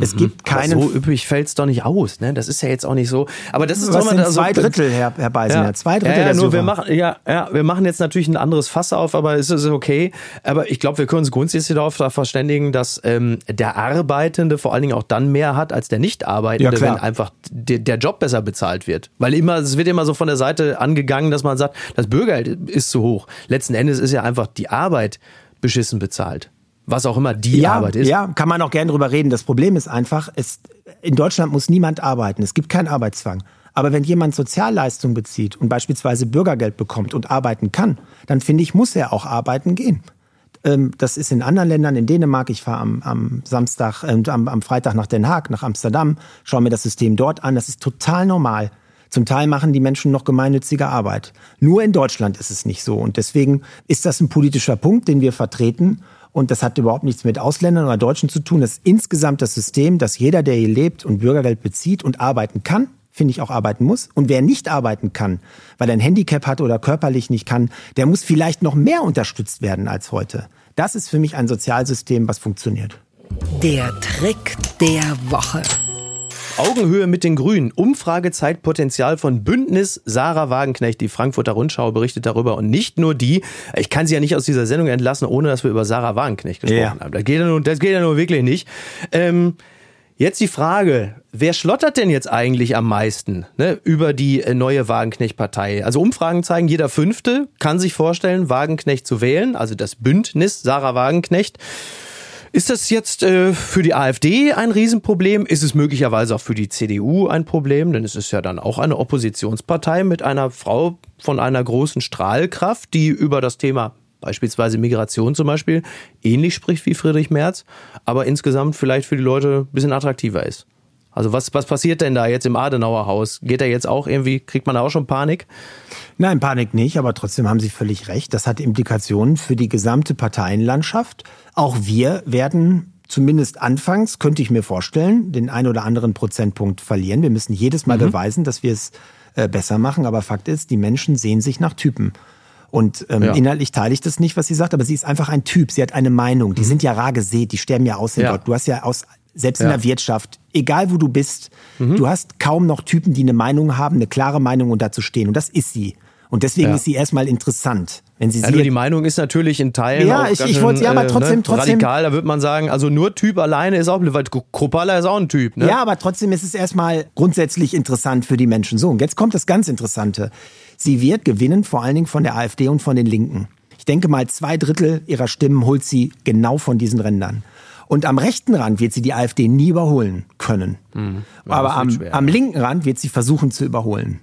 Es gibt keinen. Aber so üppig fällt es doch nicht aus, ne? Das ist ja jetzt auch nicht so. Aber das ist Was sind also, zwei Drittel, Herr, Herr Beisener. Ja. Zwei Drittel ja, ja, der nur wir machen, ja, ja, wir machen jetzt natürlich ein anderes Fass auf, aber es ist okay. Aber ich glaube, wir können uns grundsätzlich darauf verständigen, dass ähm, der Arbeitende vor allen Dingen auch dann mehr hat als der Nicht-Arbeitende, ja, wenn einfach der, der Job besser bezahlt wird. Weil immer, es wird immer so von der Seite angegangen, dass man sagt, das Bürgergeld ist zu hoch. Letzten Endes ist ja einfach die Arbeit beschissen bezahlt was auch immer die ja, Arbeit ist. Ja, kann man auch gerne drüber reden. Das Problem ist einfach, es, in Deutschland muss niemand arbeiten. Es gibt keinen Arbeitszwang. Aber wenn jemand Sozialleistung bezieht und beispielsweise Bürgergeld bekommt und arbeiten kann, dann finde ich, muss er auch arbeiten gehen. Ähm, das ist in anderen Ländern, in Dänemark. Ich fahre am, am Samstag, äh, am, am Freitag nach Den Haag, nach Amsterdam, schaue mir das System dort an. Das ist total normal. Zum Teil machen die Menschen noch gemeinnützige Arbeit. Nur in Deutschland ist es nicht so. Und deswegen ist das ein politischer Punkt, den wir vertreten. Und das hat überhaupt nichts mit Ausländern oder Deutschen zu tun. Das ist insgesamt das System, dass jeder, der hier lebt und Bürgergeld bezieht und arbeiten kann, finde ich auch arbeiten muss. Und wer nicht arbeiten kann, weil er ein Handicap hat oder körperlich nicht kann, der muss vielleicht noch mehr unterstützt werden als heute. Das ist für mich ein Sozialsystem, was funktioniert. Der Trick der Woche. Augenhöhe mit den Grünen. Umfragezeitpotenzial von Bündnis Sarah Wagenknecht. Die Frankfurter Rundschau berichtet darüber. Und nicht nur die. Ich kann sie ja nicht aus dieser Sendung entlassen, ohne dass wir über Sarah Wagenknecht gesprochen ja. haben. Das geht, ja nur, das geht ja nur wirklich nicht. Ähm, Jetzt die Frage, wer schlottert denn jetzt eigentlich am meisten ne, über die äh, neue Wagenknecht-Partei? Also Umfragen zeigen, jeder Fünfte kann sich vorstellen, Wagenknecht zu wählen, also das Bündnis Sarah Wagenknecht. Ist das jetzt äh, für die AfD ein Riesenproblem? Ist es möglicherweise auch für die CDU ein Problem? Denn es ist ja dann auch eine Oppositionspartei mit einer Frau von einer großen Strahlkraft, die über das Thema beispielsweise Migration zum Beispiel ähnlich spricht wie Friedrich Merz, aber insgesamt vielleicht für die Leute ein bisschen attraktiver ist. Also was, was passiert denn da jetzt im Adenauer Haus? Geht er jetzt auch irgendwie, kriegt man da auch schon Panik? Nein, Panik nicht, aber trotzdem haben Sie völlig recht. Das hat Implikationen für die gesamte Parteienlandschaft. Auch wir werden zumindest anfangs, könnte ich mir vorstellen, den ein oder anderen Prozentpunkt verlieren. Wir müssen jedes Mal mhm. beweisen, dass wir es äh, besser machen. Aber Fakt ist, die Menschen sehen sich nach Typen. Und ähm, ja. inhaltlich teile ich das nicht, was sie sagt, aber sie ist einfach ein Typ. Sie hat eine Meinung. Die mhm. sind ja rar gesät, die sterben ja aus ja. Gott. Du hast ja aus selbst in der Wirtschaft, egal wo du bist, mhm. du hast kaum noch Typen, die eine Meinung haben, eine klare Meinung und dazu stehen. Und das ist sie. Und deswegen ja. ist sie erstmal interessant. Wenn sie also sie die Meinung ist natürlich in Teilen ja, auch ich, ich wollte, ja, aber trotzdem, äh, ne, trotzdem radikal. Da würde man sagen, also nur Typ alleine ist auch, weil Kropala ist auch ein Typ. Ne? Ja, aber trotzdem ist es erstmal grundsätzlich interessant für die Menschen. So, und jetzt kommt das ganz Interessante. Sie wird gewinnen, vor allen Dingen von der AfD und von den Linken. Ich denke mal, zwei Drittel ihrer Stimmen holt sie genau von diesen Rändern. Und am rechten Rand wird sie die AfD nie überholen können. Mhm. Aber am, am linken Rand wird sie versuchen zu überholen.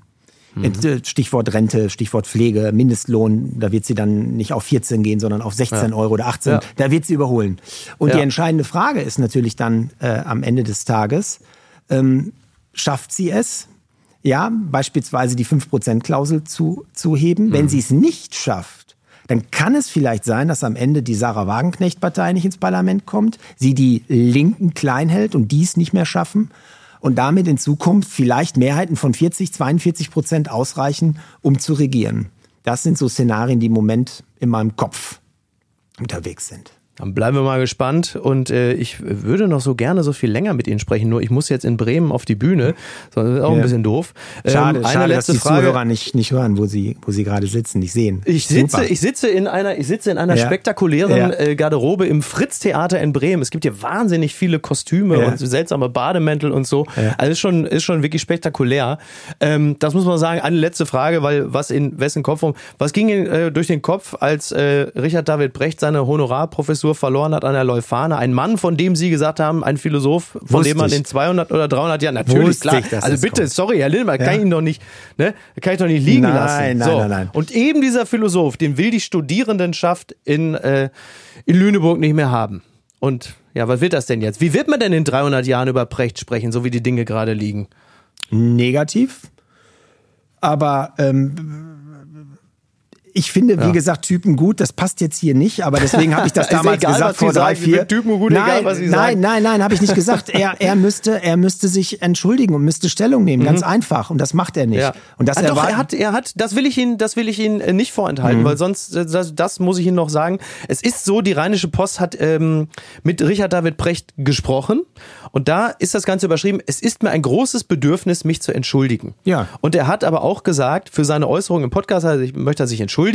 Mhm. Stichwort Rente, Stichwort Pflege, Mindestlohn, da wird sie dann nicht auf 14 gehen, sondern auf 16 ja. Euro oder 18. Ja. Da wird sie überholen. Und die entscheidende Frage ist natürlich dann äh, am Ende des Tages, ähm, schafft sie es, ja, beispielsweise die 5%-Klausel zu, zu heben. Mhm. Wenn sie es nicht schafft, dann kann es vielleicht sein, dass am Ende die Sarah Wagenknecht-Partei nicht ins Parlament kommt, sie die Linken klein hält und dies nicht mehr schaffen und damit in Zukunft vielleicht Mehrheiten von 40, 42 Prozent ausreichen, um zu regieren. Das sind so Szenarien, die im Moment in meinem Kopf unterwegs sind. Dann bleiben wir mal gespannt und äh, ich würde noch so gerne so viel länger mit Ihnen sprechen, nur ich muss jetzt in Bremen auf die Bühne, das ist auch ja. ein bisschen doof. Schade, ähm, eine schade letzte dass die Frage. Zuhörer nicht, nicht hören, wo sie, wo sie gerade sitzen, nicht sehen. Ich sitze, ich sitze in einer, ich sitze in einer ja. spektakulären ja. Äh, Garderobe im Fritz-Theater in Bremen. Es gibt hier wahnsinnig viele Kostüme und seltsame Bademäntel und so. Also ist schon, ist schon wirklich spektakulär. Ähm, das muss man sagen. Eine letzte Frage, weil was in wessen Kopf, was ging Ihnen äh, durch den Kopf, als äh, Richard David Brecht seine Honorarprofessur Professur verloren hat an der Leuphana. Ein Mann, von dem Sie gesagt haben, ein Philosoph, von Wusste dem man in 200 oder 300 Jahren, natürlich, Wusste klar. Ich, also bitte, kommt. sorry, Herr Lindmer, ja. kann ich ihn doch nicht, ne, kann ich doch nicht liegen nein, lassen. Nein, so. nein, nein. Und eben dieser Philosoph, den will die Studierendenschaft in, äh, in Lüneburg nicht mehr haben. Und ja, was wird das denn jetzt? Wie wird man denn in 300 Jahren über Precht sprechen, so wie die Dinge gerade liegen? Negativ. Aber ähm, ich finde, wie ja. gesagt, Typen gut. Das passt jetzt hier nicht, aber deswegen habe ich das [laughs] damals egal, gesagt vor drei, vier. Typen gut, nein, egal, was nein, sagen. nein, nein, habe ich nicht gesagt. Er, er müsste, er müsste sich entschuldigen und müsste Stellung nehmen, mhm. ganz einfach. Und das macht er nicht. Ja. Und das ah, doch, er hat, er hat. Das will ich Ihnen, das will ich Ihnen äh, nicht vorenthalten, mhm. weil sonst, äh, das, das, muss ich Ihnen noch sagen. Es ist so, die Rheinische Post hat ähm, mit Richard David Precht gesprochen und da ist das Ganze überschrieben. Es ist mir ein großes Bedürfnis, mich zu entschuldigen. Ja. Und er hat aber auch gesagt, für seine Äußerungen im Podcast, also ich möchte er sich entschuldigen.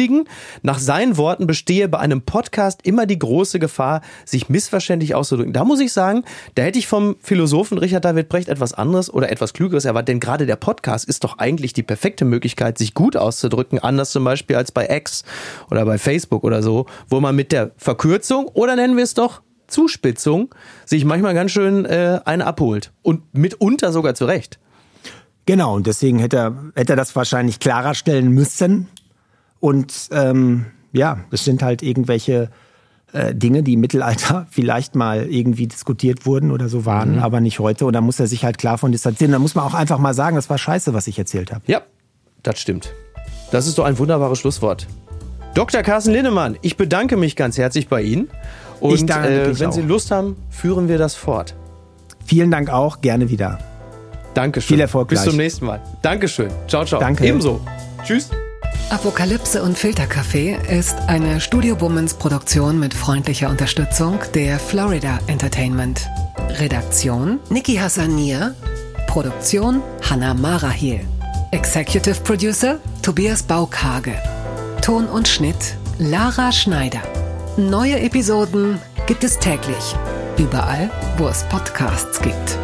Nach seinen Worten bestehe bei einem Podcast immer die große Gefahr, sich missverständlich auszudrücken. Da muss ich sagen, da hätte ich vom Philosophen Richard David Brecht etwas anderes oder etwas Klügeres erwartet, denn gerade der Podcast ist doch eigentlich die perfekte Möglichkeit, sich gut auszudrücken, anders zum Beispiel als bei X oder bei Facebook oder so, wo man mit der Verkürzung oder nennen wir es doch Zuspitzung sich manchmal ganz schön äh, eine abholt und mitunter sogar zurecht. Genau, und deswegen hätte er, hätte er das wahrscheinlich klarer stellen müssen. Und ähm, ja, es sind halt irgendwelche äh, Dinge, die im Mittelalter [laughs] vielleicht mal irgendwie diskutiert wurden oder so waren, mhm. aber nicht heute. Und da muss er sich halt klar von distanzieren. Da muss man auch einfach mal sagen, das war scheiße, was ich erzählt habe. Ja, das stimmt. Das ist doch ein wunderbares Schlusswort. Dr. Carsten Linnemann, ich bedanke mich ganz herzlich bei Ihnen. Und ich danke äh, wenn auch. Sie Lust haben, führen wir das fort. Vielen Dank auch, gerne wieder. Dankeschön. Viel Erfolg. Bis gleich. zum nächsten Mal. Dankeschön. Ciao, ciao. Danke. Ebenso. Tschüss. Apokalypse und Filterkaffee ist eine Studio Bummens Produktion mit freundlicher Unterstützung der Florida Entertainment. Redaktion Niki Hassania. Produktion Hanna Marahiel. Executive Producer Tobias Baukage. Ton und Schnitt Lara Schneider. Neue Episoden gibt es täglich. Überall, wo es Podcasts gibt.